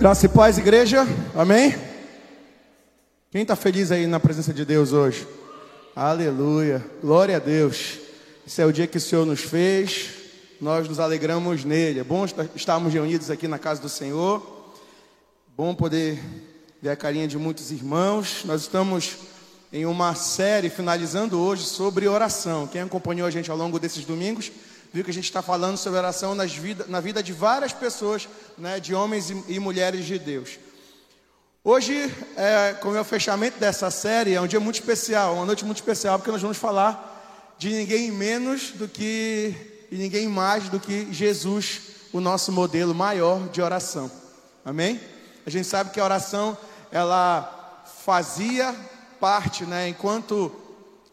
Graça e paz, igreja. Amém? Quem está feliz aí na presença de Deus hoje? Aleluia. Glória a Deus. Esse é o dia que o Senhor nos fez. Nós nos alegramos nele. É bom estarmos reunidos aqui na casa do Senhor. Bom poder ver a carinha de muitos irmãos. Nós estamos em uma série finalizando hoje sobre oração. Quem acompanhou a gente ao longo desses domingos viu que a gente está falando sobre oração nas vida, na vida de várias pessoas, né, de homens e, e mulheres de Deus. Hoje, é, como é o fechamento dessa série, é um dia muito especial, uma noite muito especial, porque nós vamos falar de ninguém menos do que e ninguém mais do que Jesus, o nosso modelo maior de oração. Amém? A gente sabe que a oração ela fazia parte, né, enquanto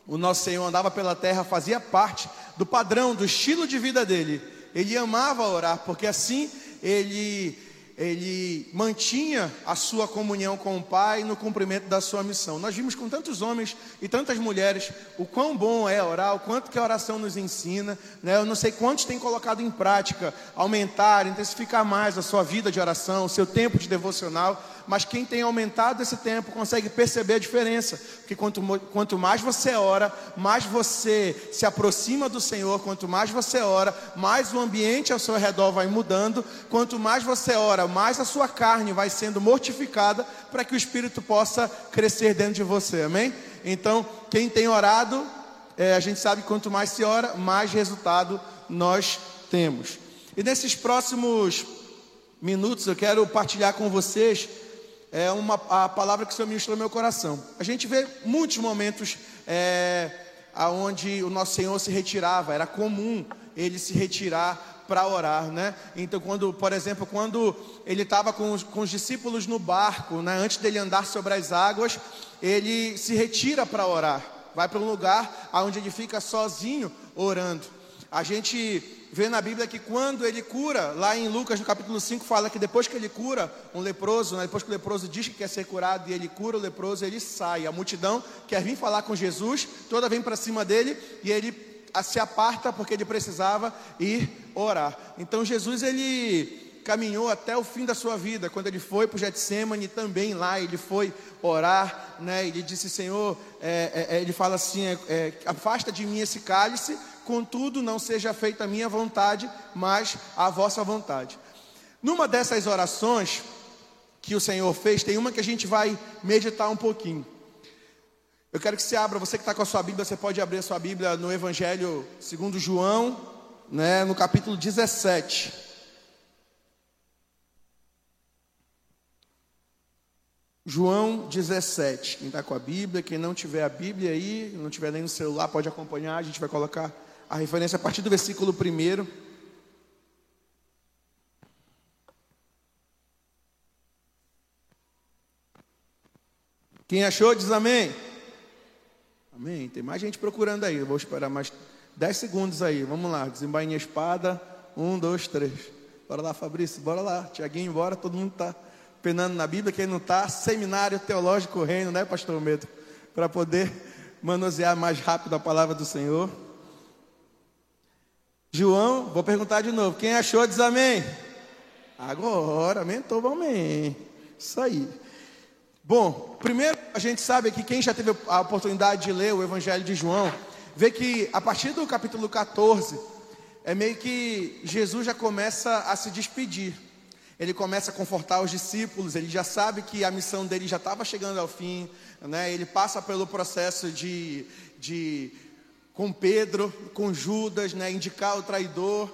o nosso Senhor andava pela terra, fazia parte do padrão, do estilo de vida dele. Ele amava orar, porque assim ele ele mantinha a sua comunhão com o Pai no cumprimento da sua missão. Nós vimos com tantos homens e tantas mulheres o quão bom é orar, o quanto que a oração nos ensina. Né? Eu não sei quantos têm colocado em prática, aumentar, intensificar mais a sua vida de oração, o seu tempo de devocional mas quem tem aumentado esse tempo consegue perceber a diferença. Porque quanto, quanto mais você ora, mais você se aproxima do Senhor, quanto mais você ora, mais o ambiente ao seu redor vai mudando. Quanto mais você ora, mais a sua carne vai sendo mortificada para que o Espírito possa crescer dentro de você. Amém? Então, quem tem orado, é, a gente sabe que quanto mais se ora, mais resultado nós temos. E nesses próximos minutos eu quero partilhar com vocês é uma, a palavra que o Senhor ministrou no meu coração. A gente vê muitos momentos é, onde o nosso Senhor se retirava, era comum ele se retirar para orar, né? Então, quando, por exemplo, quando ele estava com, com, os discípulos no barco, né? antes dele andar sobre as águas, ele se retira para orar, vai para um lugar onde ele fica sozinho orando. A gente vê na Bíblia que quando ele cura, lá em Lucas no capítulo 5, fala que depois que ele cura um leproso, né, depois que o leproso diz que quer ser curado e ele cura o leproso, ele sai. A multidão quer vir falar com Jesus, toda vem para cima dele e ele se aparta porque ele precisava ir orar. Então Jesus ele caminhou até o fim da sua vida. Quando ele foi para o Getsemane, também lá ele foi orar, né? Ele disse, Senhor, é, é, ele fala assim, é, afasta de mim esse cálice, contudo não seja feita a minha vontade, mas a vossa vontade. Numa dessas orações que o Senhor fez, tem uma que a gente vai meditar um pouquinho. Eu quero que você abra, você que está com a sua Bíblia, você pode abrir a sua Bíblia no Evangelho segundo João, né, no capítulo 17. João 17. Quem está com a Bíblia, quem não tiver a Bíblia aí, não tiver nem no celular, pode acompanhar, a gente vai colocar a referência a partir do versículo 1. Quem achou, diz amém. Amém. Tem mais gente procurando aí. Eu vou esperar mais 10 segundos aí. Vamos lá. Desembainha a espada. Um, dois, três. Bora lá, Fabrício. Bora lá. Tiaguinho, bora. Todo mundo está penando na Bíblia. Quem não está, seminário teológico reino, né, pastor Medo? Para poder manusear mais rápido a palavra do Senhor. João, vou perguntar de novo. Quem achou, diz amém. Agora, aumentou, amém. Isso aí. Bom, primeiro a gente sabe que quem já teve a oportunidade de ler o Evangelho de João, vê que a partir do capítulo 14, é meio que Jesus já começa a se despedir. Ele começa a confortar os discípulos, ele já sabe que a missão dele já estava chegando ao fim, né? ele passa pelo processo de, de com Pedro, com Judas, né, indicar o traidor.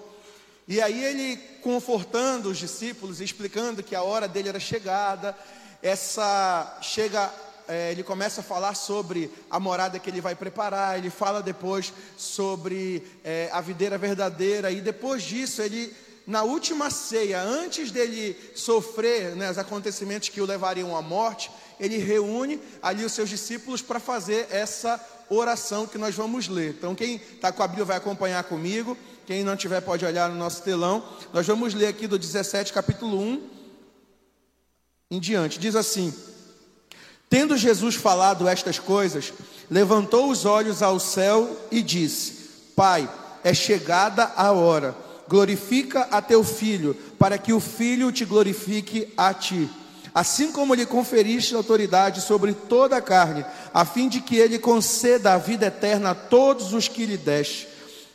E aí ele confortando os discípulos, explicando que a hora dele era chegada. Essa chega, é, ele começa a falar sobre a morada que ele vai preparar. Ele fala depois sobre é, a videira verdadeira. E depois disso ele na última ceia, antes dele sofrer né, os acontecimentos que o levariam à morte, ele reúne ali os seus discípulos para fazer essa oração que nós vamos ler. Então, quem está com a Bíblia vai acompanhar comigo. Quem não tiver, pode olhar no nosso telão. Nós vamos ler aqui do 17, capítulo 1 em diante. Diz assim: Tendo Jesus falado estas coisas, levantou os olhos ao céu e disse: Pai, é chegada a hora glorifica a teu filho, para que o filho te glorifique a ti. Assim como lhe conferiste autoridade sobre toda a carne, a fim de que ele conceda a vida eterna a todos os que lhe deste.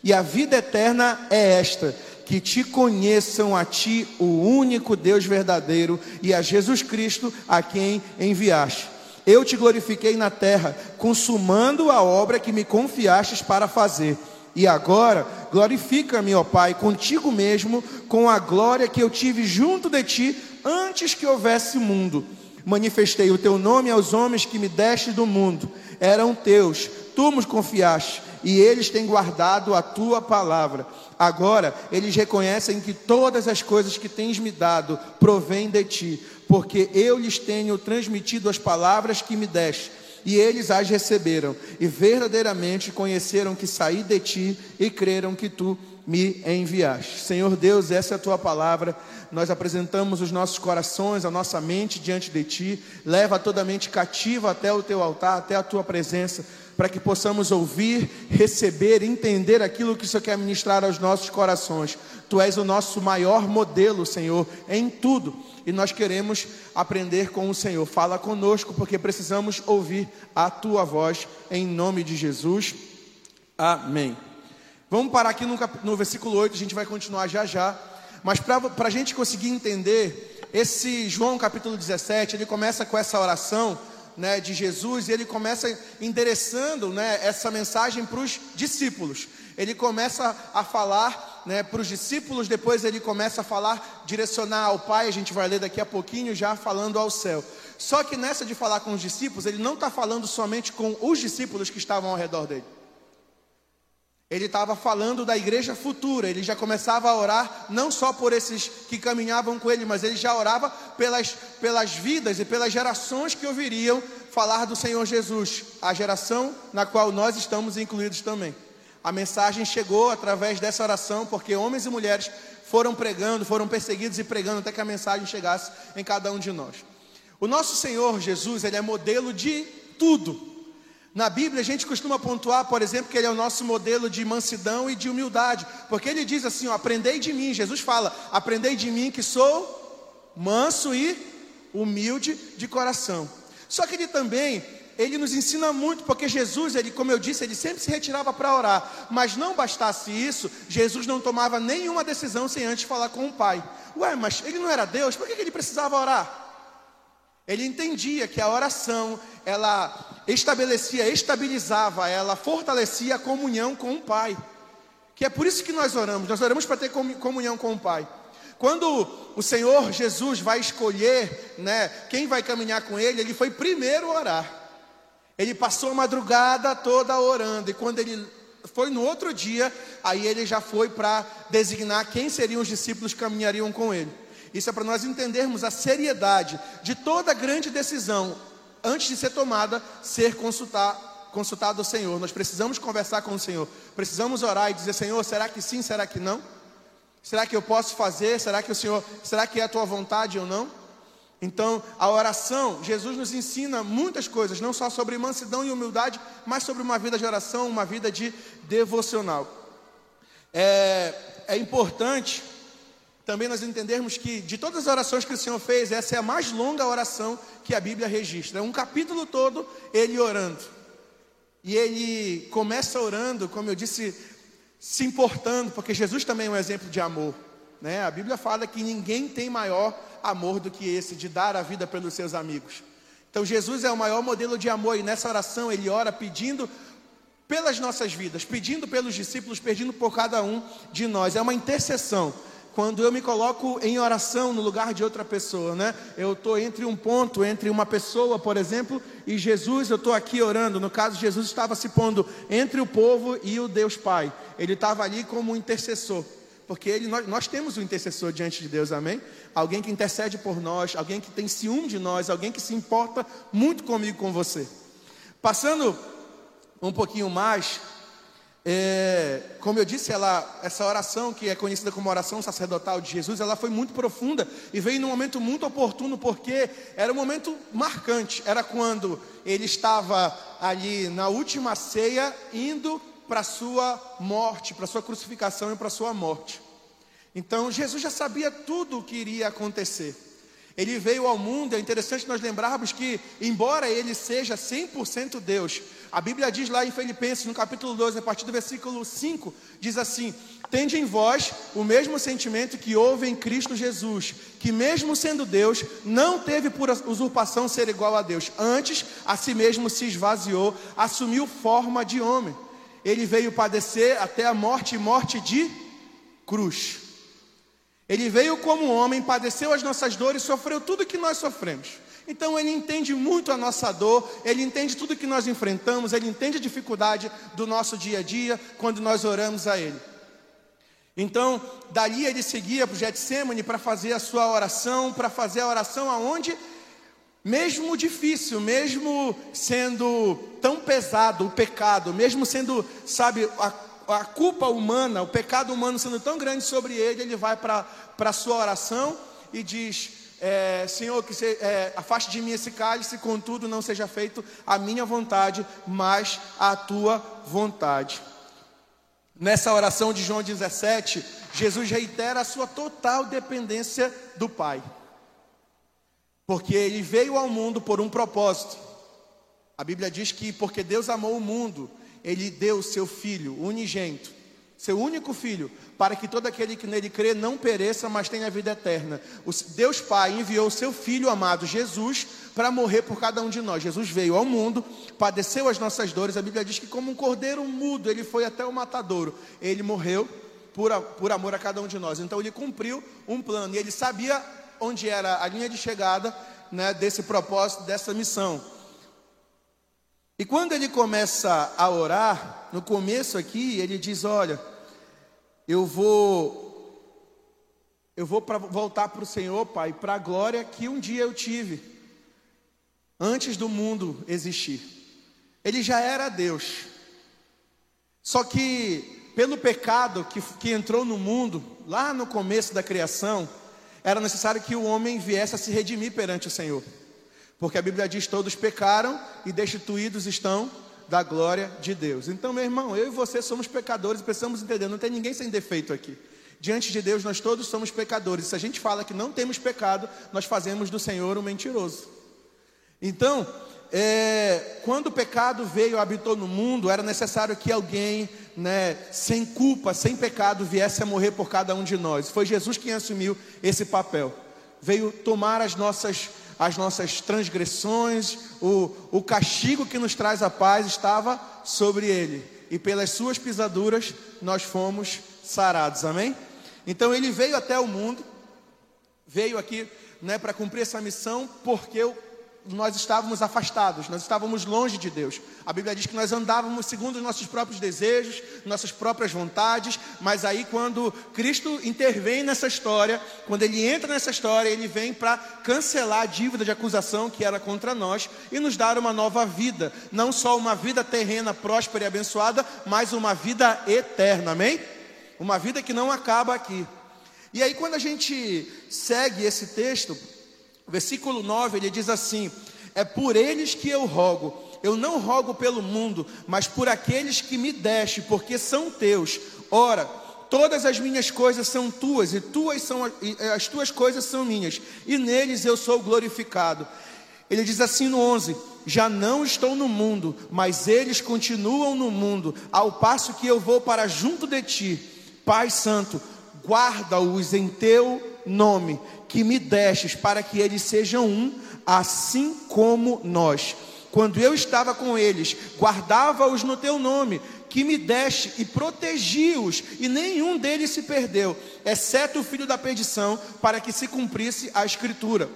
E a vida eterna é esta: que te conheçam a ti, o único Deus verdadeiro, e a Jesus Cristo, a quem enviaste. Eu te glorifiquei na terra, consumando a obra que me confiastes para fazer. E agora, glorifica-me, ó Pai, contigo mesmo, com a glória que eu tive junto de ti antes que houvesse mundo. Manifestei o teu nome aos homens que me deste do mundo. Eram teus, tu nos confiaste, e eles têm guardado a tua palavra. Agora eles reconhecem que todas as coisas que tens me dado provêm de ti, porque eu lhes tenho transmitido as palavras que me deste e eles as receberam, e verdadeiramente conheceram que saí de ti e creram que tu me enviaste. Senhor Deus, essa é a tua palavra. Nós apresentamos os nossos corações, a nossa mente diante de ti. Leva toda a mente cativa até o teu altar, até a tua presença, para que possamos ouvir, receber, entender aquilo que o Senhor quer ministrar aos nossos corações. Tu és o nosso maior modelo, Senhor, em tudo e nós queremos aprender com o Senhor. Fala conosco, porque precisamos ouvir a tua voz, em nome de Jesus. Amém. Vamos parar aqui no, no versículo 8, a gente vai continuar já já. Mas para a gente conseguir entender, esse João capítulo 17, ele começa com essa oração né, de Jesus e ele começa endereçando né, essa mensagem para os discípulos. Ele começa a falar né, para os discípulos, depois ele começa a falar, direcionar ao Pai, a gente vai ler daqui a pouquinho, já falando ao céu. Só que nessa de falar com os discípulos, ele não está falando somente com os discípulos que estavam ao redor dele. Ele estava falando da igreja futura, ele já começava a orar não só por esses que caminhavam com ele, mas ele já orava pelas, pelas vidas e pelas gerações que ouviriam falar do Senhor Jesus, a geração na qual nós estamos incluídos também. A mensagem chegou através dessa oração, porque homens e mulheres foram pregando, foram perseguidos e pregando até que a mensagem chegasse em cada um de nós. O nosso Senhor Jesus, ele é modelo de tudo. Na Bíblia a gente costuma pontuar, por exemplo, que ele é o nosso modelo de mansidão e de humildade, porque ele diz assim: ó, aprendei de mim. Jesus fala: aprendei de mim que sou manso e humilde de coração. Só que ele também ele nos ensina muito, porque Jesus, ele, como eu disse, ele sempre se retirava para orar. Mas não bastasse isso, Jesus não tomava nenhuma decisão sem antes falar com o Pai. Ué, mas ele não era Deus, por que ele precisava orar? Ele entendia que a oração, ela estabelecia, estabilizava, ela fortalecia a comunhão com o Pai. Que é por isso que nós oramos, nós oramos para ter comunhão com o Pai. Quando o Senhor Jesus vai escolher, né, quem vai caminhar com ele, ele foi primeiro orar. Ele passou a madrugada toda orando, e quando ele foi no outro dia, aí ele já foi para designar quem seriam os discípulos que caminhariam com ele. Isso é para nós entendermos a seriedade de toda grande decisão, antes de ser tomada, ser consultar, consultado ao Senhor. Nós precisamos conversar com o Senhor, precisamos orar e dizer: Senhor, será que sim, será que não? Será que eu posso fazer? Será que o Senhor, será que é a tua vontade ou não? Então, a oração, Jesus nos ensina muitas coisas, não só sobre mansidão e humildade, mas sobre uma vida de oração, uma vida de devocional. É, é importante também nós entendermos que de todas as orações que o Senhor fez, essa é a mais longa oração que a Bíblia registra. Um capítulo todo ele orando. E ele começa orando, como eu disse, se importando, porque Jesus também é um exemplo de amor. Né? A Bíblia fala que ninguém tem maior amor do que esse, de dar a vida pelos seus amigos. Então Jesus é o maior modelo de amor, e nessa oração ele ora pedindo pelas nossas vidas, pedindo pelos discípulos, pedindo por cada um de nós. É uma intercessão. Quando eu me coloco em oração no lugar de outra pessoa, né? Eu estou entre um ponto, entre uma pessoa, por exemplo, e Jesus, eu estou aqui orando. No caso, Jesus estava se pondo entre o povo e o Deus Pai. Ele estava ali como um intercessor porque ele, nós, nós, temos um intercessor diante de Deus, amém? Alguém que intercede por nós, alguém que tem ciúme de nós, alguém que se importa muito comigo, com você. Passando um pouquinho mais, é, como eu disse, ela, essa oração que é conhecida como oração sacerdotal de Jesus, ela foi muito profunda e veio num momento muito oportuno, porque era um momento marcante. Era quando ele estava ali na última ceia, indo para a sua morte, para a sua crucificação e para a sua morte. Então Jesus já sabia tudo o que iria acontecer. Ele veio ao mundo, é interessante nós lembrarmos que, embora ele seja 100% Deus, a Bíblia diz lá em Filipenses, no capítulo 12, a partir do versículo 5, diz assim: Tende em vós o mesmo sentimento que houve em Cristo Jesus, que, mesmo sendo Deus, não teve por usurpação ser igual a Deus, antes a si mesmo se esvaziou, assumiu forma de homem. Ele veio padecer até a morte e morte de cruz. Ele veio como homem, padeceu as nossas dores, sofreu tudo que nós sofremos. Então ele entende muito a nossa dor, ele entende tudo que nós enfrentamos, ele entende a dificuldade do nosso dia a dia quando nós oramos a ele. Então, dali ele seguia para o Getsemane para fazer a sua oração, para fazer a oração aonde mesmo difícil, mesmo sendo tão pesado o pecado, mesmo sendo, sabe, a, a culpa humana, o pecado humano sendo tão grande sobre ele, ele vai para a sua oração e diz: é, Senhor, que se, é, afaste de mim esse cálice, contudo não seja feito a minha vontade, mas a tua vontade. Nessa oração de João 17, Jesus reitera a sua total dependência do Pai, porque ele veio ao mundo por um propósito. A Bíblia diz que porque Deus amou o mundo, ele deu o seu filho unigênito seu único filho, para que todo aquele que nele crê não pereça, mas tenha vida eterna. Deus Pai enviou seu filho amado Jesus para morrer por cada um de nós. Jesus veio ao mundo, padeceu as nossas dores. A Bíblia diz que, como um cordeiro mudo, ele foi até o matadouro. Ele morreu por, por amor a cada um de nós. Então, ele cumpriu um plano e ele sabia onde era a linha de chegada né, desse propósito, dessa missão. E quando ele começa a orar, no começo aqui, ele diz: Olha, eu vou. Eu vou pra, voltar para o Senhor, Pai, para a glória que um dia eu tive, antes do mundo existir. Ele já era Deus. Só que, pelo pecado que, que entrou no mundo, lá no começo da criação, era necessário que o homem viesse a se redimir perante o Senhor. Porque a Bíblia diz: todos pecaram e destituídos estão da glória de Deus. Então, meu irmão, eu e você somos pecadores e precisamos entender: não tem ninguém sem defeito aqui. Diante de Deus, nós todos somos pecadores. Se a gente fala que não temos pecado, nós fazemos do Senhor um mentiroso. Então, é, quando o pecado veio e habitou no mundo, era necessário que alguém, né, sem culpa, sem pecado, viesse a morrer por cada um de nós. Foi Jesus quem assumiu esse papel. Veio tomar as nossas as nossas transgressões, o, o castigo que nos traz a paz estava sobre ele, e pelas suas pisaduras nós fomos sarados, amém? Então ele veio até o mundo, veio aqui né, para cumprir essa missão, porque o nós estávamos afastados, nós estávamos longe de Deus. A Bíblia diz que nós andávamos segundo os nossos próprios desejos, nossas próprias vontades, mas aí quando Cristo intervém nessa história, quando ele entra nessa história, ele vem para cancelar a dívida de acusação que era contra nós e nos dar uma nova vida, não só uma vida terrena próspera e abençoada, mas uma vida eterna, amém? Uma vida que não acaba aqui. E aí quando a gente segue esse texto, versículo 9, ele diz assim: É por eles que eu rogo. Eu não rogo pelo mundo, mas por aqueles que me deste, porque são teus. Ora, todas as minhas coisas são tuas, e tuas são as tuas coisas são minhas, e neles eu sou glorificado. Ele diz assim no 11: Já não estou no mundo, mas eles continuam no mundo, ao passo que eu vou para junto de ti. Pai Santo, guarda-os em teu nome, que me destes, para que eles sejam um, assim como nós. Quando eu estava com eles, guardava-os no teu nome, que me deste e protegi-os, e nenhum deles se perdeu, exceto o filho da perdição, para que se cumprisse a escritura.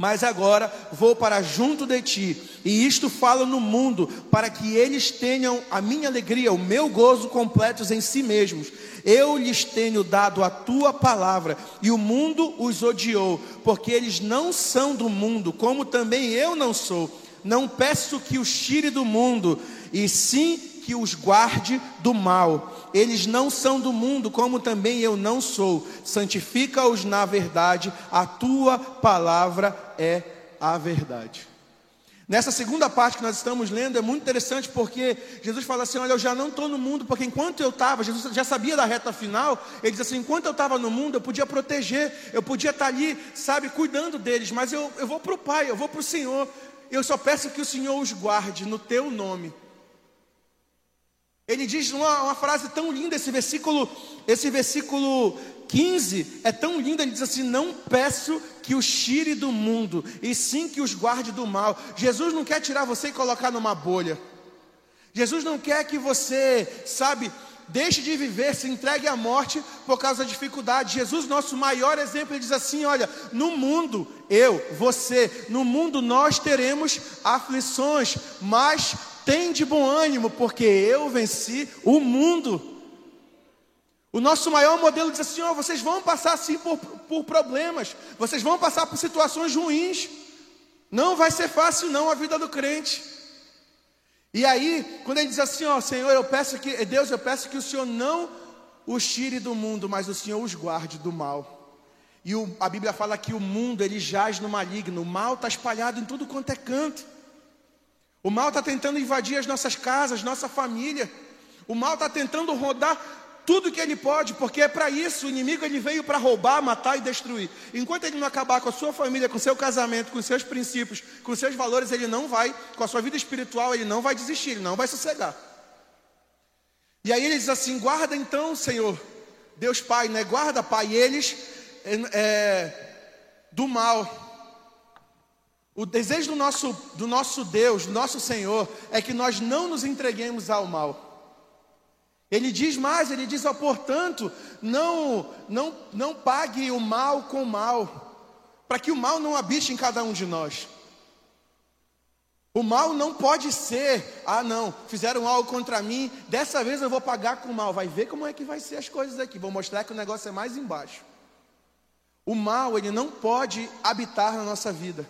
Mas agora vou para junto de ti, e isto falo no mundo, para que eles tenham a minha alegria, o meu gozo completos em si mesmos. Eu lhes tenho dado a tua palavra, e o mundo os odiou, porque eles não são do mundo, como também eu não sou. Não peço que os tire do mundo, e sim que os guarde do mal. Eles não são do mundo, como também eu não sou. Santifica-os na verdade, a tua palavra é a verdade. Nessa segunda parte que nós estamos lendo é muito interessante porque Jesus fala assim: Olha, eu já não estou no mundo, porque enquanto eu estava, Jesus já sabia da reta final, ele diz assim: Enquanto eu estava no mundo, eu podia proteger, eu podia estar ali, sabe, cuidando deles, mas eu, eu vou para o Pai, eu vou para o Senhor, eu só peço que o Senhor os guarde no teu nome. Ele diz uma, uma frase tão linda, esse versículo, esse versículo 15 é tão lindo, ele diz assim: Não peço que os tire do mundo, e sim que os guarde do mal. Jesus não quer tirar você e colocar numa bolha. Jesus não quer que você, sabe, deixe de viver, se entregue à morte por causa da dificuldade. Jesus, nosso maior exemplo, ele diz assim: Olha, no mundo, eu, você, no mundo nós teremos aflições, mas tem de bom ânimo, porque eu venci o mundo. O nosso maior modelo diz assim: ó, vocês vão passar assim por, por problemas, vocês vão passar por situações ruins. Não vai ser fácil, não, a vida do crente. E aí, quando ele diz assim, ó, Senhor, eu peço que, Deus, eu peço que o Senhor não os tire do mundo, mas o Senhor os guarde do mal. E o, a Bíblia fala que o mundo ele jaz no maligno, o mal está espalhado em tudo quanto é canto. O mal está tentando invadir as nossas casas, nossa família. O mal está tentando rodar tudo que ele pode, porque é para isso o inimigo ele veio para roubar, matar e destruir. Enquanto ele não acabar com a sua família, com o seu casamento, com seus princípios, com seus valores, ele não vai, com a sua vida espiritual, ele não vai desistir, ele não vai sossegar. E aí ele diz assim: guarda então, Senhor, Deus Pai, né? Guarda, Pai, eles é, do mal. O desejo do nosso, do nosso Deus, do nosso Senhor, é que nós não nos entreguemos ao mal. Ele diz mais, ele diz, ó, portanto, não, não, não pague o mal com o mal, para que o mal não habite em cada um de nós. O mal não pode ser, ah não, fizeram algo contra mim, dessa vez eu vou pagar com o mal. Vai ver como é que vai ser as coisas aqui. Vou mostrar que o negócio é mais embaixo. O mal, ele não pode habitar na nossa vida.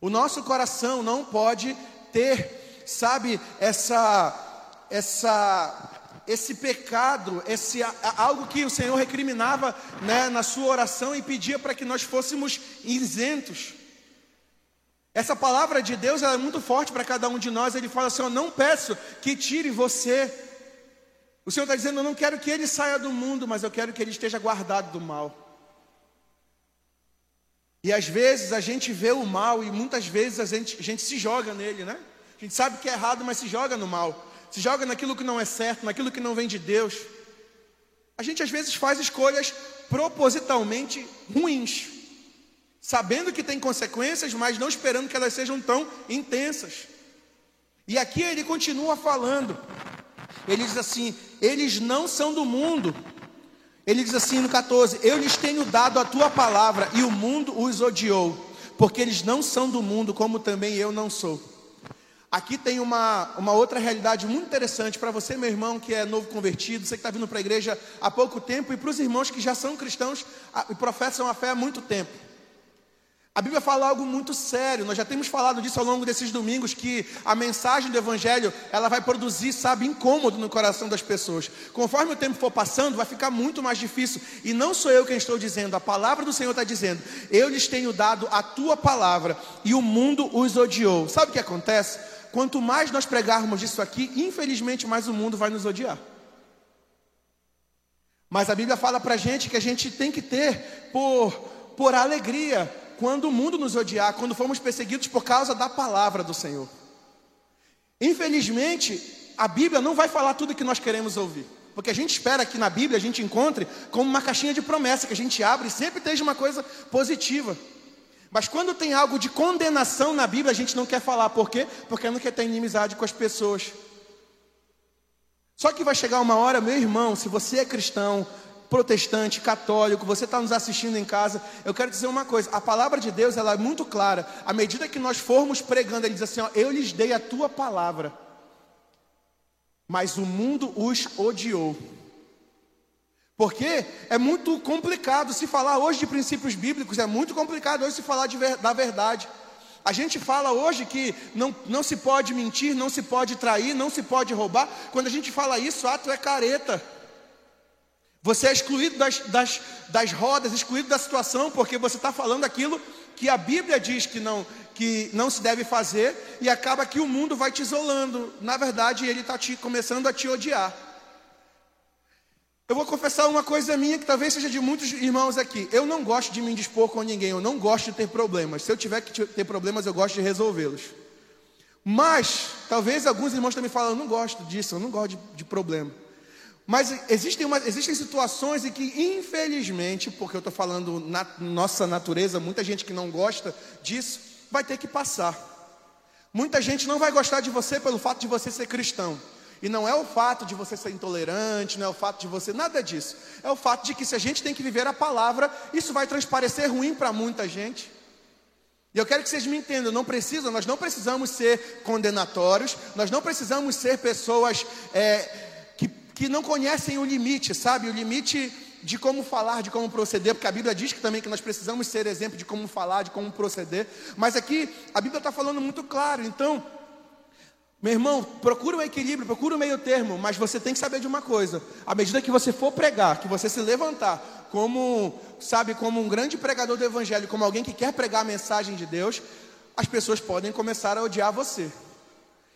O nosso coração não pode ter, sabe, essa essa esse pecado, esse algo que o Senhor recriminava né, na sua oração e pedia para que nós fôssemos isentos. Essa palavra de Deus é muito forte para cada um de nós. Ele fala assim: Eu não peço que tire você. O Senhor está dizendo: Eu não quero que ele saia do mundo, mas eu quero que ele esteja guardado do mal. E às vezes a gente vê o mal e muitas vezes a gente, a gente se joga nele, né? A gente sabe que é errado, mas se joga no mal se joga naquilo que não é certo, naquilo que não vem de Deus. A gente às vezes faz escolhas propositalmente ruins, sabendo que tem consequências, mas não esperando que elas sejam tão intensas. E aqui ele continua falando. Ele diz assim: eles não são do mundo. Ele diz assim no 14: Eu lhes tenho dado a tua palavra e o mundo os odiou, porque eles não são do mundo, como também eu não sou. Aqui tem uma, uma outra realidade muito interessante para você, meu irmão, que é novo convertido, você que está vindo para a igreja há pouco tempo, e para os irmãos que já são cristãos e professam a fé há muito tempo. A Bíblia fala algo muito sério, nós já temos falado disso ao longo desses domingos, que a mensagem do Evangelho, ela vai produzir, sabe, incômodo no coração das pessoas. Conforme o tempo for passando, vai ficar muito mais difícil. E não sou eu quem estou dizendo, a palavra do Senhor está dizendo, eu lhes tenho dado a tua palavra, e o mundo os odiou. Sabe o que acontece? Quanto mais nós pregarmos isso aqui, infelizmente mais o mundo vai nos odiar. Mas a Bíblia fala para a gente que a gente tem que ter por, por alegria, quando o mundo nos odiar, quando formos perseguidos por causa da palavra do Senhor. Infelizmente, a Bíblia não vai falar tudo que nós queremos ouvir. Porque a gente espera que na Bíblia a gente encontre como uma caixinha de promessa que a gente abre e sempre esteja uma coisa positiva. Mas quando tem algo de condenação na Bíblia, a gente não quer falar. Por quê? Porque não quer ter inimizade com as pessoas. Só que vai chegar uma hora, meu irmão, se você é cristão, protestante, católico, você está nos assistindo em casa, eu quero dizer uma coisa: a palavra de Deus ela é muito clara. À medida que nós formos pregando, ele diz assim: ó, Eu lhes dei a tua palavra, mas o mundo os odiou. Porque é muito complicado se falar hoje de princípios bíblicos, é muito complicado hoje se falar de, da verdade. A gente fala hoje que não, não se pode mentir, não se pode trair, não se pode roubar. Quando a gente fala isso, ato é careta. Você é excluído das, das, das rodas, excluído da situação, porque você está falando aquilo que a Bíblia diz que não, que não se deve fazer, e acaba que o mundo vai te isolando. Na verdade, ele está começando a te odiar. Eu vou confessar uma coisa minha que talvez seja de muitos irmãos aqui. Eu não gosto de me indispor com ninguém, eu não gosto de ter problemas. Se eu tiver que ter problemas, eu gosto de resolvê-los. Mas, talvez alguns irmãos também falam, eu não gosto disso, eu não gosto de, de problema. Mas existem, uma, existem situações em que, infelizmente, porque eu estou falando na nossa natureza, muita gente que não gosta disso, vai ter que passar. Muita gente não vai gostar de você pelo fato de você ser cristão. E não é o fato de você ser intolerante, não é o fato de você, nada disso. É o fato de que se a gente tem que viver a palavra, isso vai transparecer ruim para muita gente. E eu quero que vocês me entendam, não precisam, nós não precisamos ser condenatórios, nós não precisamos ser pessoas é, que, que não conhecem o limite, sabe? O limite de como falar, de como proceder, porque a Bíblia diz que também que nós precisamos ser exemplo de como falar, de como proceder. Mas aqui a Bíblia está falando muito claro, então meu irmão, procura um equilíbrio, procura um meio termo, mas você tem que saber de uma coisa: à medida que você for pregar, que você se levantar como, sabe, como um grande pregador do evangelho, como alguém que quer pregar a mensagem de Deus, as pessoas podem começar a odiar você.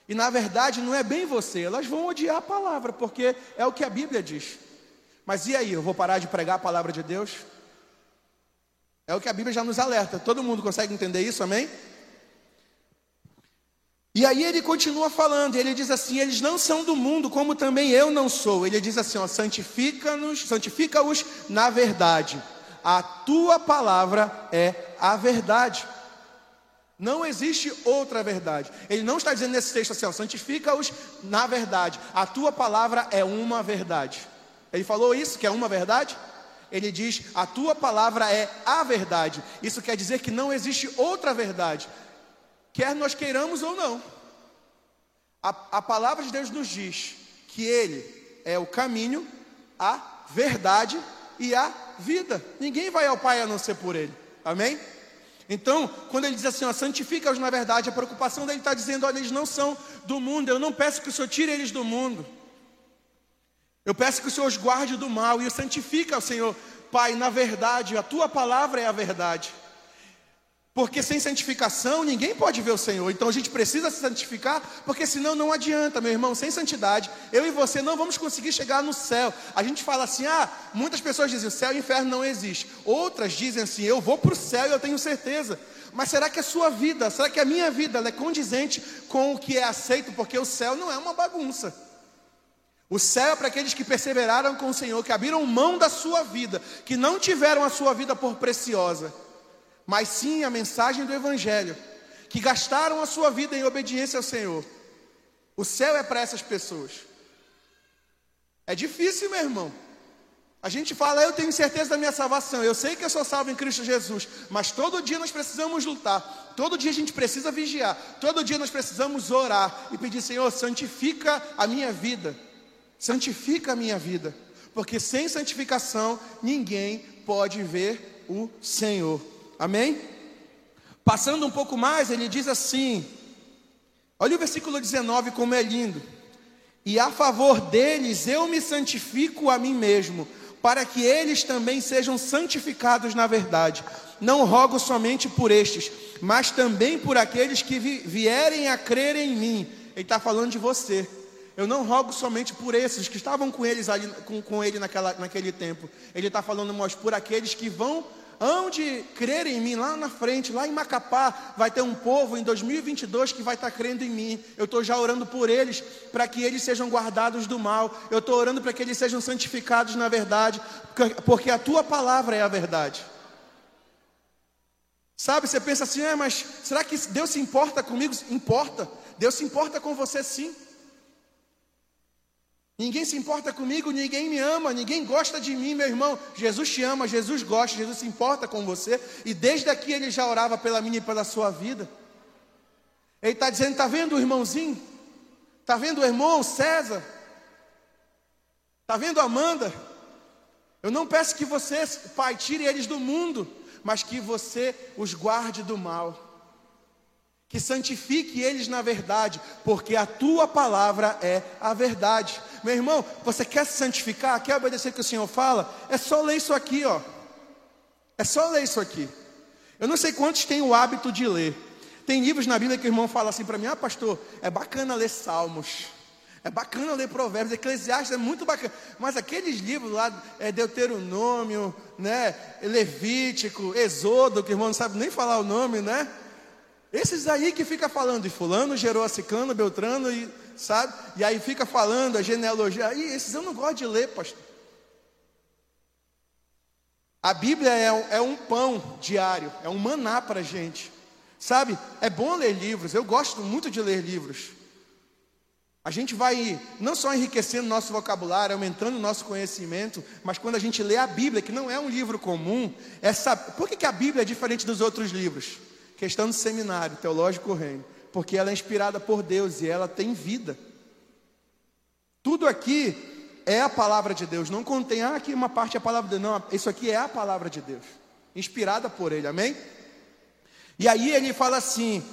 E na verdade não é bem você, elas vão odiar a palavra, porque é o que a Bíblia diz. Mas e aí, eu vou parar de pregar a palavra de Deus? É o que a Bíblia já nos alerta. Todo mundo consegue entender isso, amém? E aí ele continua falando, ele diz assim: eles não são do mundo, como também eu não sou. Ele diz assim: ó, santifica-nos, santifica-os na verdade. A tua palavra é a verdade. Não existe outra verdade. Ele não está dizendo nesse texto assim, ó, santifica-os na verdade. A tua palavra é uma verdade. Ele falou isso, que é uma verdade? Ele diz: a tua palavra é a verdade. Isso quer dizer que não existe outra verdade quer nós queiramos ou não. A, a palavra de Deus nos diz que Ele é o caminho, a verdade e a vida. Ninguém vai ao Pai a não ser por Ele. Amém? Então, quando ele diz assim, santifica-os na verdade, a preocupação dele está dizendo, olha, eles não são do mundo, eu não peço que o Senhor tire eles do mundo. Eu peço que o Senhor os guarde do mal e o santifica, Senhor, Pai, na verdade, a tua palavra é a verdade. Porque sem santificação ninguém pode ver o Senhor. Então a gente precisa se santificar, porque senão não adianta, meu irmão. Sem santidade, eu e você não vamos conseguir chegar no céu. A gente fala assim: ah, muitas pessoas dizem: céu e inferno não existe. Outras dizem assim: eu vou para o céu e eu tenho certeza. Mas será que a sua vida, será que a minha vida é condizente com o que é aceito? Porque o céu não é uma bagunça. O céu é para aqueles que perseveraram com o Senhor, que abriram mão da sua vida, que não tiveram a sua vida por preciosa mas sim a mensagem do Evangelho, que gastaram a sua vida em obediência ao Senhor. O céu é para essas pessoas. É difícil, meu irmão. A gente fala, eu tenho certeza da minha salvação, eu sei que eu sou salvo em Cristo Jesus, mas todo dia nós precisamos lutar, todo dia a gente precisa vigiar, todo dia nós precisamos orar e pedir, Senhor, santifica a minha vida, santifica a minha vida, porque sem santificação ninguém pode ver o Senhor. Amém? Passando um pouco mais, ele diz assim: olha o versículo 19, como é lindo. E a favor deles eu me santifico a mim mesmo, para que eles também sejam santificados na verdade. Não rogo somente por estes, mas também por aqueles que vierem a crer em mim. Ele está falando de você. Eu não rogo somente por esses que estavam com, eles ali, com, com ele naquela, naquele tempo. Ele está falando, mas por aqueles que vão hão de crer em mim lá na frente, lá em Macapá, vai ter um povo em 2022 que vai estar crendo em mim. Eu estou já orando por eles, para que eles sejam guardados do mal. Eu estou orando para que eles sejam santificados na verdade, porque a tua palavra é a verdade. Sabe, você pensa assim, é, mas será que Deus se importa comigo? Importa. Deus se importa com você sim. Ninguém se importa comigo, ninguém me ama, ninguém gosta de mim, meu irmão. Jesus te ama, Jesus gosta, Jesus se importa com você. E desde aqui ele já orava pela minha e pela sua vida. Ele está dizendo: está vendo o irmãozinho? Está vendo o irmão César? Está vendo Amanda? Eu não peço que você, Pai, tire eles do mundo, mas que você os guarde do mal. Que santifique eles na verdade, porque a tua palavra é a verdade. Meu irmão, você quer se santificar, quer obedecer o que o Senhor fala? É só ler isso aqui, ó. É só ler isso aqui. Eu não sei quantos têm o hábito de ler. Tem livros na Bíblia que o irmão fala assim para mim: ah, pastor, é bacana ler Salmos. É bacana ler Provérbios, Eclesiastes é muito bacana. Mas aqueles livros lá, é Deuteronômio, né, Levítico, Exodo, que o irmão não sabe nem falar o nome, né? Esses aí que fica falando, e fulano gerou a ciclano, beltrano, e, sabe? E aí fica falando a genealogia. Aí, esses eu não gosto de ler, pastor. A Bíblia é um, é um pão diário, é um maná para a gente. Sabe? É bom ler livros, eu gosto muito de ler livros. A gente vai não só enriquecendo nosso vocabulário, aumentando nosso conhecimento, mas quando a gente lê a Bíblia, que não é um livro comum, saber, por que, que a Bíblia é diferente dos outros livros? Questão do seminário teológico reino, porque ela é inspirada por Deus e ela tem vida. Tudo aqui é a palavra de Deus. Não contém, ah, aqui uma parte é a palavra de Deus. Não, isso aqui é a palavra de Deus, inspirada por Ele, amém? E aí ele fala assim: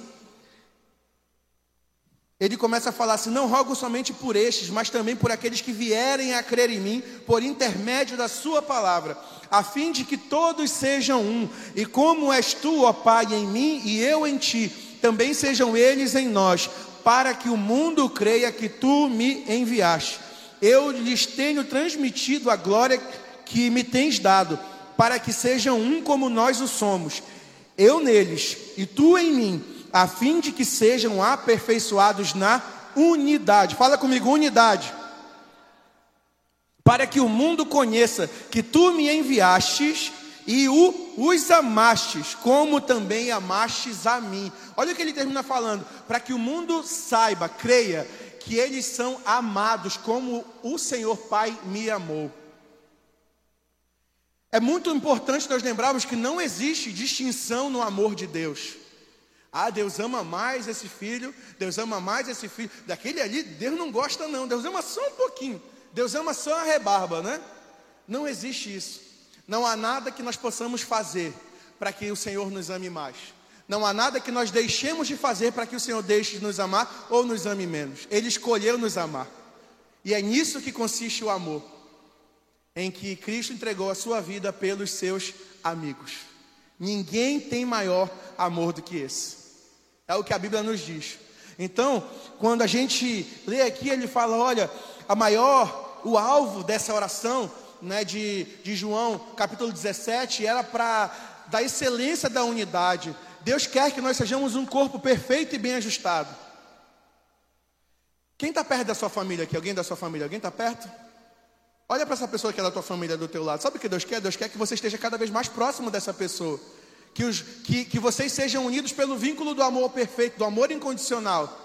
ele começa a falar assim: Não rogo somente por estes, mas também por aqueles que vierem a crer em mim, por intermédio da Sua palavra, a fim de que todos sejam um, e como és tu, ó Pai, em mim e eu em ti, também sejam eles em nós, para que o mundo creia que tu me enviaste eu lhes tenho transmitido a glória que me tens dado, para que sejam um como nós o somos, eu neles e tu em mim, a fim de que sejam aperfeiçoados na unidade. Fala comigo, unidade. Para que o mundo conheça que tu me enviastes e o, os amastes, como também amastes a mim. Olha o que ele termina falando: para que o mundo saiba, creia que eles são amados como o Senhor Pai me amou. É muito importante nós lembrarmos que não existe distinção no amor de Deus. Ah, Deus ama mais esse filho, Deus ama mais esse filho. Daquele ali, Deus não gosta, não. Deus ama só um pouquinho. Deus ama só a rebarba, né? Não existe isso. Não há nada que nós possamos fazer para que o Senhor nos ame mais. Não há nada que nós deixemos de fazer para que o Senhor deixe de nos amar ou nos ame menos. Ele escolheu nos amar. E é nisso que consiste o amor, em que Cristo entregou a sua vida pelos seus amigos. Ninguém tem maior amor do que esse. É o que a Bíblia nos diz. Então, quando a gente lê aqui, ele fala: olha, a maior, o alvo dessa oração, né, de, de João, capítulo 17, era para da excelência da unidade, Deus quer que nós sejamos um corpo perfeito e bem ajustado. Quem está perto da sua família aqui? Alguém da sua família? Alguém está perto? Olha para essa pessoa que é da tua família do teu lado. Sabe o que Deus quer? Deus quer que você esteja cada vez mais próximo dessa pessoa. Que, os, que, que vocês sejam unidos pelo vínculo do amor perfeito, do amor incondicional.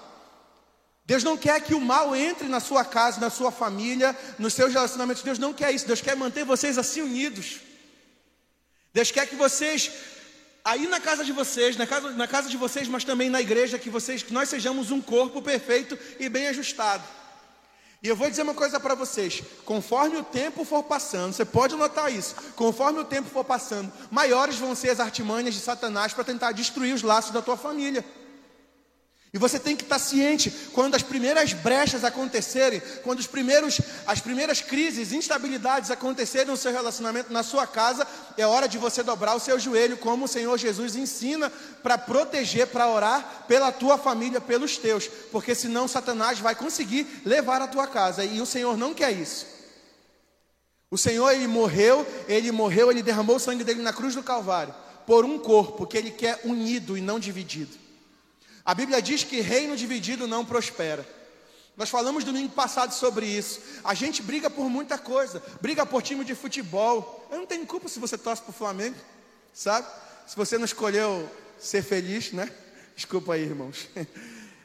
Deus não quer que o mal entre na sua casa, na sua família, nos seus relacionamentos. Deus não quer isso. Deus quer manter vocês assim unidos. Deus quer que vocês aí na casa de vocês, na casa, na casa de vocês, mas também na igreja, que vocês, que nós sejamos um corpo perfeito e bem ajustado. E eu vou dizer uma coisa para vocês: conforme o tempo for passando, você pode notar isso, conforme o tempo for passando, maiores vão ser as artimanhas de Satanás para tentar destruir os laços da tua família. E você tem que estar ciente quando as primeiras brechas acontecerem, quando os primeiros, as primeiras crises, instabilidades acontecerem no seu relacionamento, na sua casa, é hora de você dobrar o seu joelho, como o Senhor Jesus ensina, para proteger, para orar pela tua família, pelos teus, porque senão Satanás vai conseguir levar a tua casa, e o Senhor não quer isso. O Senhor, ele morreu, ele morreu, ele derramou o sangue dele na cruz do Calvário, por um corpo que ele quer unido e não dividido. A Bíblia diz que reino dividido não prospera. Nós falamos domingo passado sobre isso. A gente briga por muita coisa, briga por time de futebol. Eu não tenho culpa se você torce para o Flamengo, sabe? Se você não escolheu ser feliz, né? Desculpa aí, irmãos.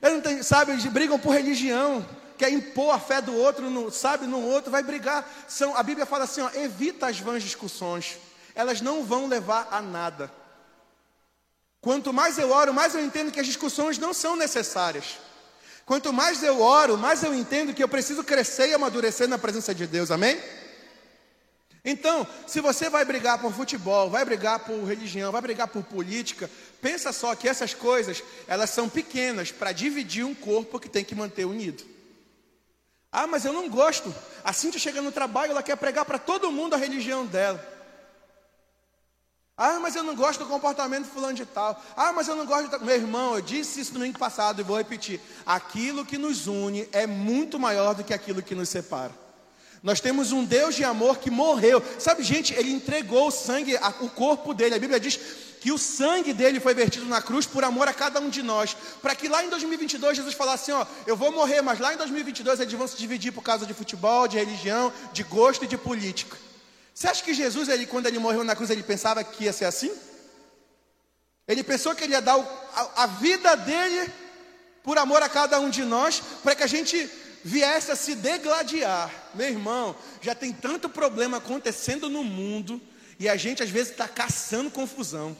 Eu não tenho, sabe? Eles brigam por religião, quer impor a fé do outro, no, sabe? No outro, vai brigar. São, a Bíblia fala assim: ó, evita as vãs discussões, elas não vão levar a nada. Quanto mais eu oro, mais eu entendo que as discussões não são necessárias. Quanto mais eu oro, mais eu entendo que eu preciso crescer e amadurecer na presença de Deus, amém? Então, se você vai brigar por futebol, vai brigar por religião, vai brigar por política, pensa só que essas coisas, elas são pequenas para dividir um corpo que tem que manter unido. Ah, mas eu não gosto. A Cintia chega no trabalho, ela quer pregar para todo mundo a religião dela. Ah, mas eu não gosto do comportamento fulano de tal. Ah, mas eu não gosto de... Meu irmão, eu disse isso no domingo passado e vou repetir. Aquilo que nos une é muito maior do que aquilo que nos separa. Nós temos um Deus de amor que morreu. Sabe, gente, ele entregou o sangue, o corpo dele. A Bíblia diz que o sangue dele foi vertido na cruz por amor a cada um de nós, para que lá em 2022 Jesus falasse assim, ó, eu vou morrer, mas lá em 2022 eles vão se dividir por causa de futebol, de religião, de gosto e de política. Você acha que Jesus, ele, quando ele morreu na cruz, ele pensava que ia ser assim? Ele pensou que ele ia dar o, a, a vida dele por amor a cada um de nós, para que a gente viesse a se degladiar. Meu irmão, já tem tanto problema acontecendo no mundo e a gente às vezes está caçando confusão.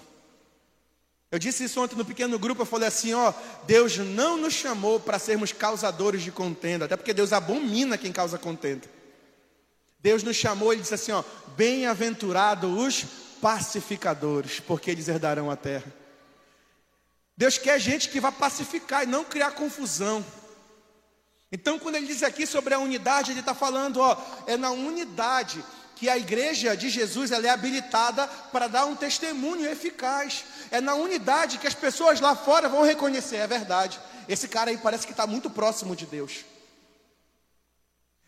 Eu disse isso ontem no pequeno grupo, eu falei assim, ó, Deus não nos chamou para sermos causadores de contenda, até porque Deus abomina quem causa contenda. Deus nos chamou, ele disse assim, ó, bem-aventurados os pacificadores, porque eles herdarão a terra. Deus quer gente que vá pacificar e não criar confusão. Então, quando ele diz aqui sobre a unidade, ele está falando, ó, é na unidade que a igreja de Jesus ela é habilitada para dar um testemunho eficaz. É na unidade que as pessoas lá fora vão reconhecer, é verdade. Esse cara aí parece que está muito próximo de Deus.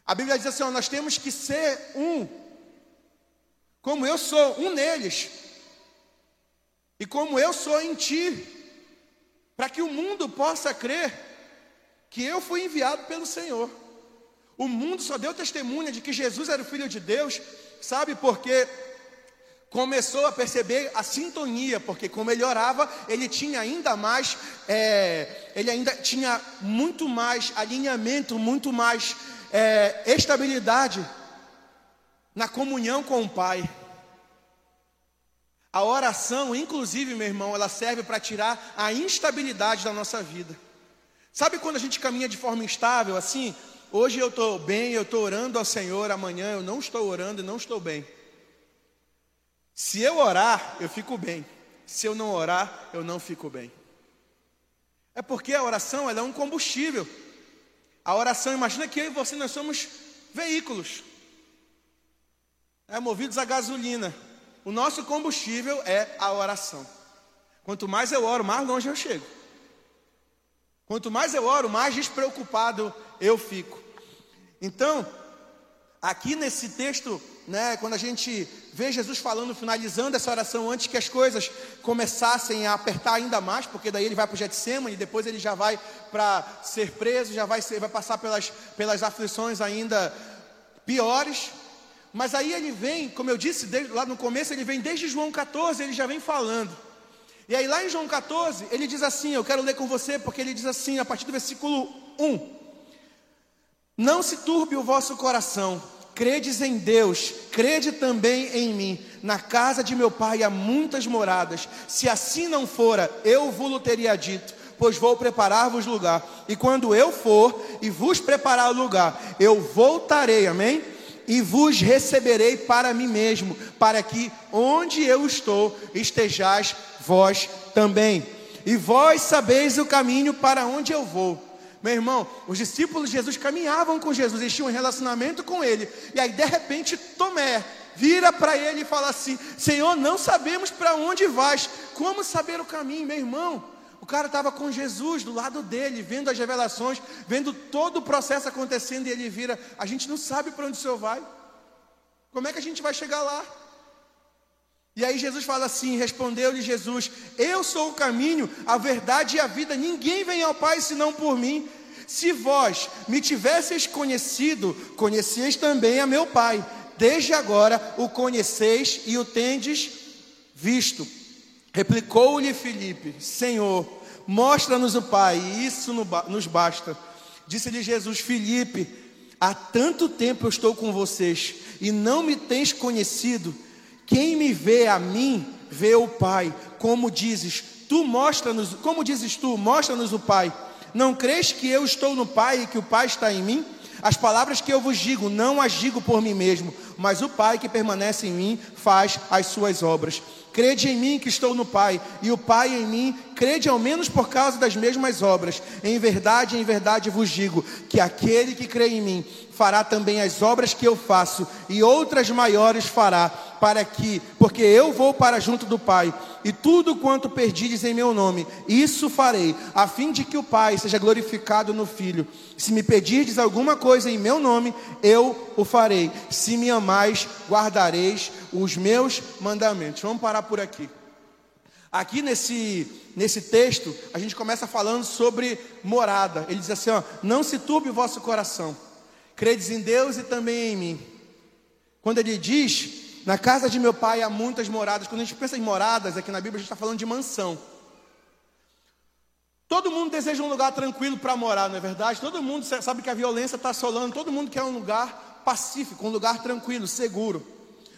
A Bíblia diz assim: ó, nós temos que ser um, como eu sou um neles, e como eu sou em ti, para que o mundo possa crer que eu fui enviado pelo Senhor. O mundo só deu testemunha de que Jesus era o Filho de Deus, sabe, porque começou a perceber a sintonia, porque como ele orava, ele tinha ainda mais, é, ele ainda tinha muito mais alinhamento, muito mais é, estabilidade na comunhão com o Pai. A oração, inclusive, meu irmão, ela serve para tirar a instabilidade da nossa vida. Sabe quando a gente caminha de forma instável, assim? Hoje eu estou bem, eu estou orando ao Senhor, amanhã eu não estou orando e não estou bem. Se eu orar, eu fico bem. Se eu não orar, eu não fico bem. É porque a oração ela é um combustível. A oração, imagina que eu e você nós somos veículos. É movidos a gasolina. O nosso combustível é a oração. Quanto mais eu oro, mais longe eu chego. Quanto mais eu oro, mais despreocupado eu fico. Então, aqui nesse texto, né, quando a gente vê Jesus falando, finalizando essa oração antes que as coisas começassem a apertar ainda mais, porque daí ele vai para o Getsemane, depois ele já vai para ser preso, já vai, ser, vai passar pelas, pelas aflições ainda piores. Mas aí ele vem, como eu disse desde, lá no começo, ele vem desde João 14, ele já vem falando. E aí lá em João 14, ele diz assim, eu quero ler com você, porque ele diz assim, a partir do versículo 1: Não se turbe o vosso coração, credes em Deus, crede também em mim. Na casa de meu pai há muitas moradas. Se assim não fora, eu vos teria dito, pois vou preparar-vos lugar. E quando eu for e vos preparar o lugar, eu voltarei, amém? e vos receberei para mim mesmo, para que onde eu estou estejais vós também. E vós sabeis o caminho para onde eu vou. Meu irmão, os discípulos de Jesus caminhavam com Jesus, eles tinham um relacionamento com ele. E aí, de repente, Tomé vira para ele e fala assim: Senhor, não sabemos para onde vais, como saber o caminho, meu irmão? O cara estava com Jesus do lado dele, vendo as revelações, vendo todo o processo acontecendo, e ele vira: A gente não sabe para onde o Senhor vai. Como é que a gente vai chegar lá? E aí Jesus fala assim: respondeu-lhe Jesus: Eu sou o caminho, a verdade e a vida, ninguém vem ao Pai senão por mim. Se vós me tivesseis conhecido, conheceis também a meu Pai. Desde agora o conheceis e o tendes visto. Replicou-lhe Filipe: Senhor, mostra-nos o Pai, e isso nos basta. Disse-lhe Jesus: Filipe, há tanto tempo eu estou com vocês e não me tens conhecido. Quem me vê a mim, vê o Pai. Como dizes, tu mostra-nos, como dizes tu, mostra-nos o Pai. Não crês que eu estou no Pai e que o Pai está em mim? As palavras que eu vos digo, não as digo por mim mesmo. mas o Pai que permanece em mim faz as suas obras. Crede em mim que estou no Pai, e o Pai em mim, crede ao menos por causa das mesmas obras. Em verdade, em verdade vos digo que aquele que crê em mim fará também as obras que eu faço, e outras maiores fará, para que, porque eu vou para junto do Pai, e tudo quanto perdides em meu nome, isso farei, a fim de que o Pai seja glorificado no Filho. Se me pedirdes alguma coisa em meu nome, eu o farei. Se me amais, guardareis os meus mandamentos. Vamos parar por aqui. Aqui nesse, nesse texto, a gente começa falando sobre morada. Ele diz assim: ó, não se turbe o vosso coração. Credes em Deus e também em mim. Quando ele diz, na casa de meu pai há muitas moradas. Quando a gente pensa em moradas, aqui na Bíblia a gente está falando de mansão. Todo mundo deseja um lugar tranquilo para morar, não é verdade? Todo mundo sabe que a violência está assolando, todo mundo quer um lugar pacífico, um lugar tranquilo, seguro.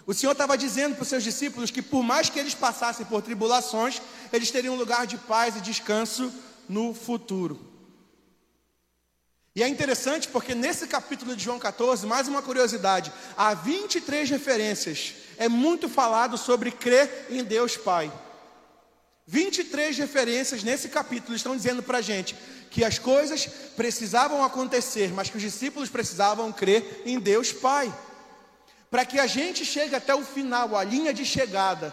O Senhor estava dizendo para os seus discípulos que, por mais que eles passassem por tribulações, eles teriam um lugar de paz e descanso no futuro. E é interessante porque nesse capítulo de João 14, mais uma curiosidade, há 23 referências. É muito falado sobre crer em Deus Pai. 23 referências nesse capítulo estão dizendo para a gente que as coisas precisavam acontecer, mas que os discípulos precisavam crer em Deus Pai. Para que a gente chegue até o final, a linha de chegada,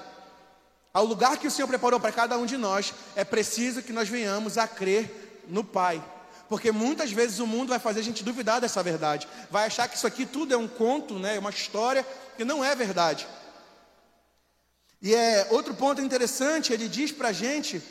ao lugar que o Senhor preparou para cada um de nós, é preciso que nós venhamos a crer no Pai. Porque muitas vezes o mundo vai fazer a gente duvidar dessa verdade. Vai achar que isso aqui tudo é um conto, né, uma história que não é verdade. E é outro ponto interessante, ele diz para a gente,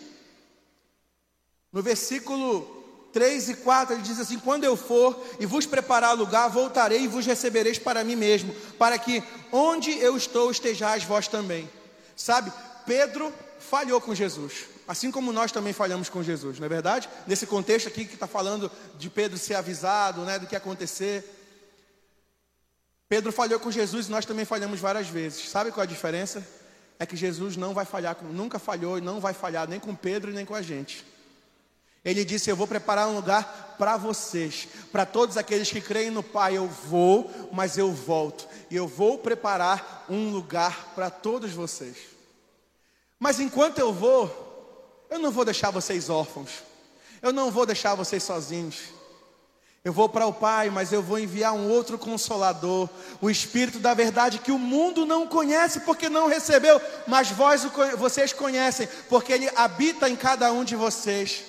no versículo 3 e 4, ele diz assim: Quando eu for e vos preparar lugar, voltarei e vos recebereis para mim mesmo, para que onde eu estou estejais vós também. Sabe, Pedro falhou com Jesus. Assim como nós também falhamos com Jesus, não é verdade? Nesse contexto aqui que está falando de Pedro ser avisado, né, do que acontecer. Pedro falhou com Jesus e nós também falhamos várias vezes. Sabe qual é a diferença? É que Jesus não vai falhar, nunca falhou e não vai falhar nem com Pedro nem com a gente. Ele disse: Eu vou preparar um lugar para vocês, para todos aqueles que creem no Pai. Eu vou, mas eu volto, e eu vou preparar um lugar para todos vocês. Mas enquanto eu vou, eu não vou deixar vocês órfãos. Eu não vou deixar vocês sozinhos. Eu vou para o Pai, mas eu vou enviar um outro consolador, o Espírito da verdade que o mundo não conhece porque não recebeu, mas vós, vocês conhecem, porque ele habita em cada um de vocês.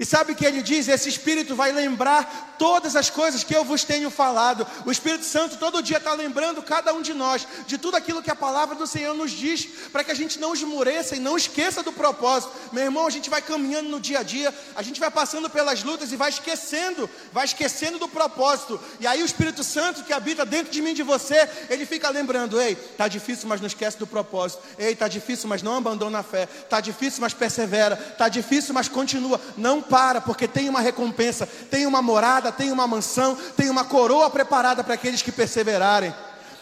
E sabe o que ele diz? Esse Espírito vai lembrar todas as coisas que eu vos tenho falado. O Espírito Santo todo dia está lembrando cada um de nós de tudo aquilo que a palavra do Senhor nos diz, para que a gente não esmoreça e não esqueça do propósito. Meu irmão, a gente vai caminhando no dia a dia, a gente vai passando pelas lutas e vai esquecendo, vai esquecendo do propósito. E aí o Espírito Santo que habita dentro de mim e de você, ele fica lembrando: ei, tá difícil, mas não esquece do propósito. Ei, tá difícil, mas não abandona a fé. Tá difícil, mas persevera. Tá difícil, mas continua. Não para, porque tem uma recompensa, tem uma morada, tem uma mansão, tem uma coroa preparada para aqueles que perseverarem.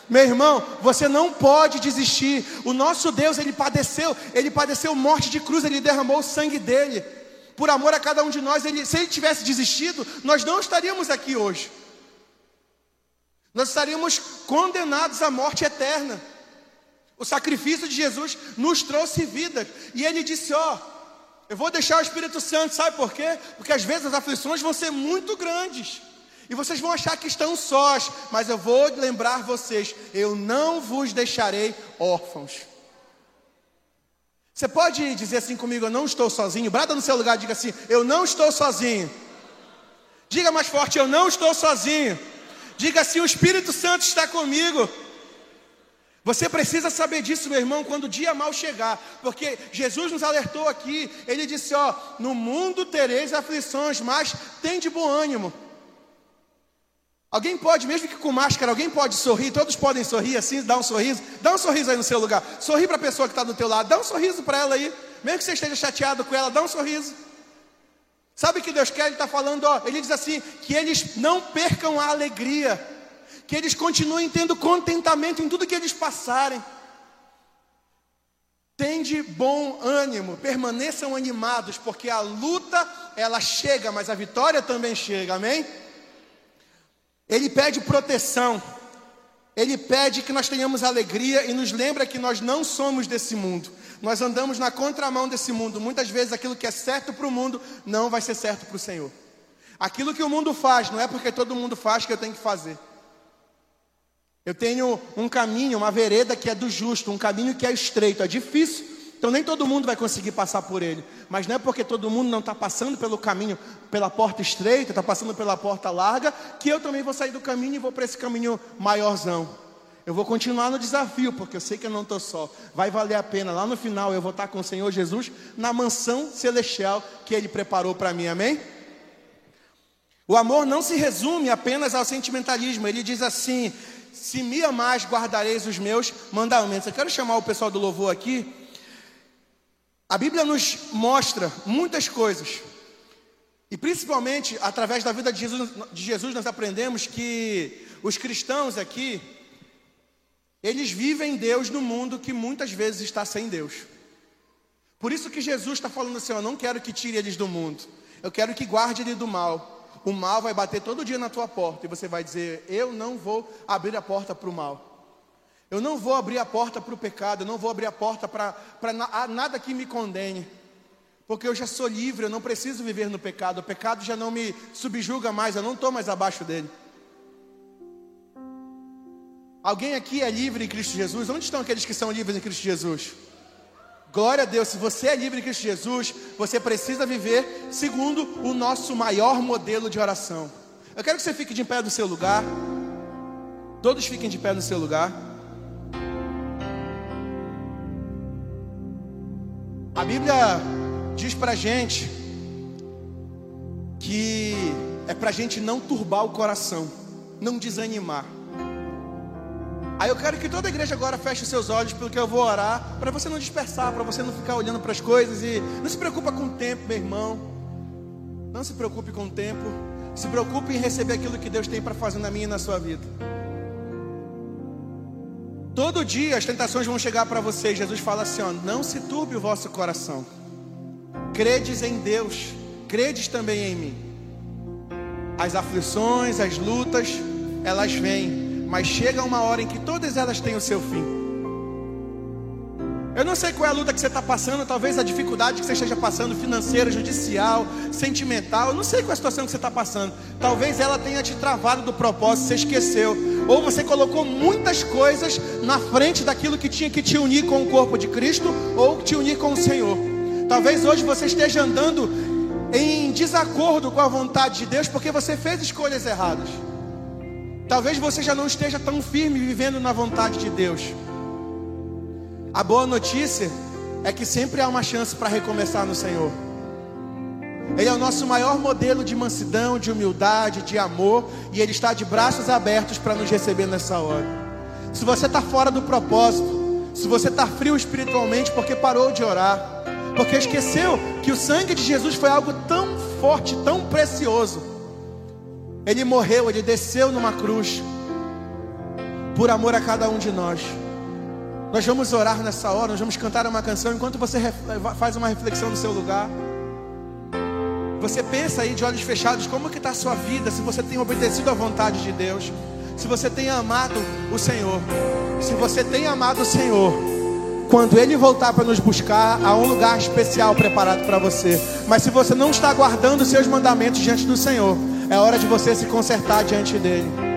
Meu irmão, você não pode desistir. O nosso Deus, ele padeceu, ele padeceu morte de cruz, ele derramou o sangue dele. Por amor a cada um de nós, ele, se ele tivesse desistido, nós não estaríamos aqui hoje. Nós estaríamos condenados à morte eterna. O sacrifício de Jesus nos trouxe vida. E ele disse: Ó, oh, eu vou deixar o Espírito Santo, sabe por quê? Porque às vezes as aflições vão ser muito grandes. E vocês vão achar que estão sós, mas eu vou lembrar vocês: eu não vos deixarei órfãos. Você pode dizer assim comigo: eu não estou sozinho? Brada no seu lugar, diga assim: eu não estou sozinho. Diga mais forte: eu não estou sozinho. Diga assim: o Espírito Santo está comigo. Você precisa saber disso, meu irmão, quando o dia mal chegar, porque Jesus nos alertou aqui, ele disse: Ó, no mundo tereis aflições, mas tem de bom ânimo. Alguém pode, mesmo que com máscara, alguém pode sorrir, todos podem sorrir assim, dar um sorriso, dá um sorriso aí no seu lugar, sorri para a pessoa que está do teu lado, dá um sorriso para ela aí, mesmo que você esteja chateado com ela, dá um sorriso. Sabe o que Deus quer? Ele está falando, ó, ele diz assim, que eles não percam a alegria que eles continuem tendo contentamento em tudo que eles passarem. Tende bom ânimo, permaneçam animados, porque a luta ela chega, mas a vitória também chega, amém? Ele pede proteção. Ele pede que nós tenhamos alegria e nos lembra que nós não somos desse mundo. Nós andamos na contramão desse mundo. Muitas vezes aquilo que é certo para o mundo não vai ser certo para o Senhor. Aquilo que o mundo faz, não é porque todo mundo faz que eu tenho que fazer. Eu tenho um caminho, uma vereda que é do justo, um caminho que é estreito, é difícil. Então nem todo mundo vai conseguir passar por ele. Mas não é porque todo mundo não está passando pelo caminho, pela porta estreita, está passando pela porta larga, que eu também vou sair do caminho e vou para esse caminho maiorzão. Eu vou continuar no desafio, porque eu sei que eu não estou só. Vai valer a pena. Lá no final eu vou estar com o Senhor Jesus na mansão celestial que Ele preparou para mim. Amém? O amor não se resume apenas ao sentimentalismo. Ele diz assim: se me amais, guardareis os meus mandamentos. Eu quero chamar o pessoal do louvor aqui. A Bíblia nos mostra muitas coisas. E principalmente através da vida de Jesus, de Jesus nós aprendemos que os cristãos aqui, eles vivem Deus no mundo que muitas vezes está sem Deus. Por isso que Jesus está falando assim: Eu não quero que tire eles do mundo, eu quero que guarde ele do mal. O mal vai bater todo dia na tua porta e você vai dizer: Eu não vou abrir a porta para o mal. Eu não vou abrir a porta para o pecado, eu não vou abrir a porta para nada que me condene. Porque eu já sou livre, eu não preciso viver no pecado. O pecado já não me subjuga mais, eu não estou mais abaixo dele. Alguém aqui é livre em Cristo Jesus? Onde estão aqueles que são livres em Cristo Jesus? Glória a Deus, se você é livre em Cristo Jesus, você precisa viver segundo o nosso maior modelo de oração. Eu quero que você fique de pé no seu lugar. Todos fiquem de pé no seu lugar. A Bíblia diz pra gente que é pra gente não turbar o coração, não desanimar. Aí eu quero que toda a igreja agora feche os seus olhos, porque eu vou orar, para você não dispersar, para você não ficar olhando para as coisas e não se preocupa com o tempo, meu irmão. Não se preocupe com o tempo. Se preocupe em receber aquilo que Deus tem para fazer na minha e na sua vida. Todo dia as tentações vão chegar para você. Jesus fala assim: ó, não se turbe o vosso coração. Credes em Deus, credes também em mim. As aflições, as lutas, elas vêm mas chega uma hora em que todas elas têm o seu fim. Eu não sei qual é a luta que você está passando, talvez a dificuldade que você esteja passando, financeira, judicial, sentimental, eu não sei qual é a situação que você está passando. Talvez ela tenha te travado do propósito, você esqueceu. Ou você colocou muitas coisas na frente daquilo que tinha que te unir com o corpo de Cristo, ou te unir com o Senhor. Talvez hoje você esteja andando em desacordo com a vontade de Deus, porque você fez escolhas erradas. Talvez você já não esteja tão firme vivendo na vontade de Deus. A boa notícia é que sempre há uma chance para recomeçar no Senhor. Ele é o nosso maior modelo de mansidão, de humildade, de amor, e Ele está de braços abertos para nos receber nessa hora. Se você está fora do propósito, se você está frio espiritualmente porque parou de orar, porque esqueceu que o sangue de Jesus foi algo tão forte, tão precioso, ele morreu, ele desceu numa cruz, por amor a cada um de nós. Nós vamos orar nessa hora, nós vamos cantar uma canção enquanto você faz uma reflexão no seu lugar. Você pensa aí de olhos fechados, como que está a sua vida, se você tem obedecido à vontade de Deus, se você tem amado o Senhor, se você tem amado o Senhor, quando Ele voltar para nos buscar, há um lugar especial preparado para você. Mas se você não está guardando os seus mandamentos diante do Senhor, é hora de você se consertar diante dele.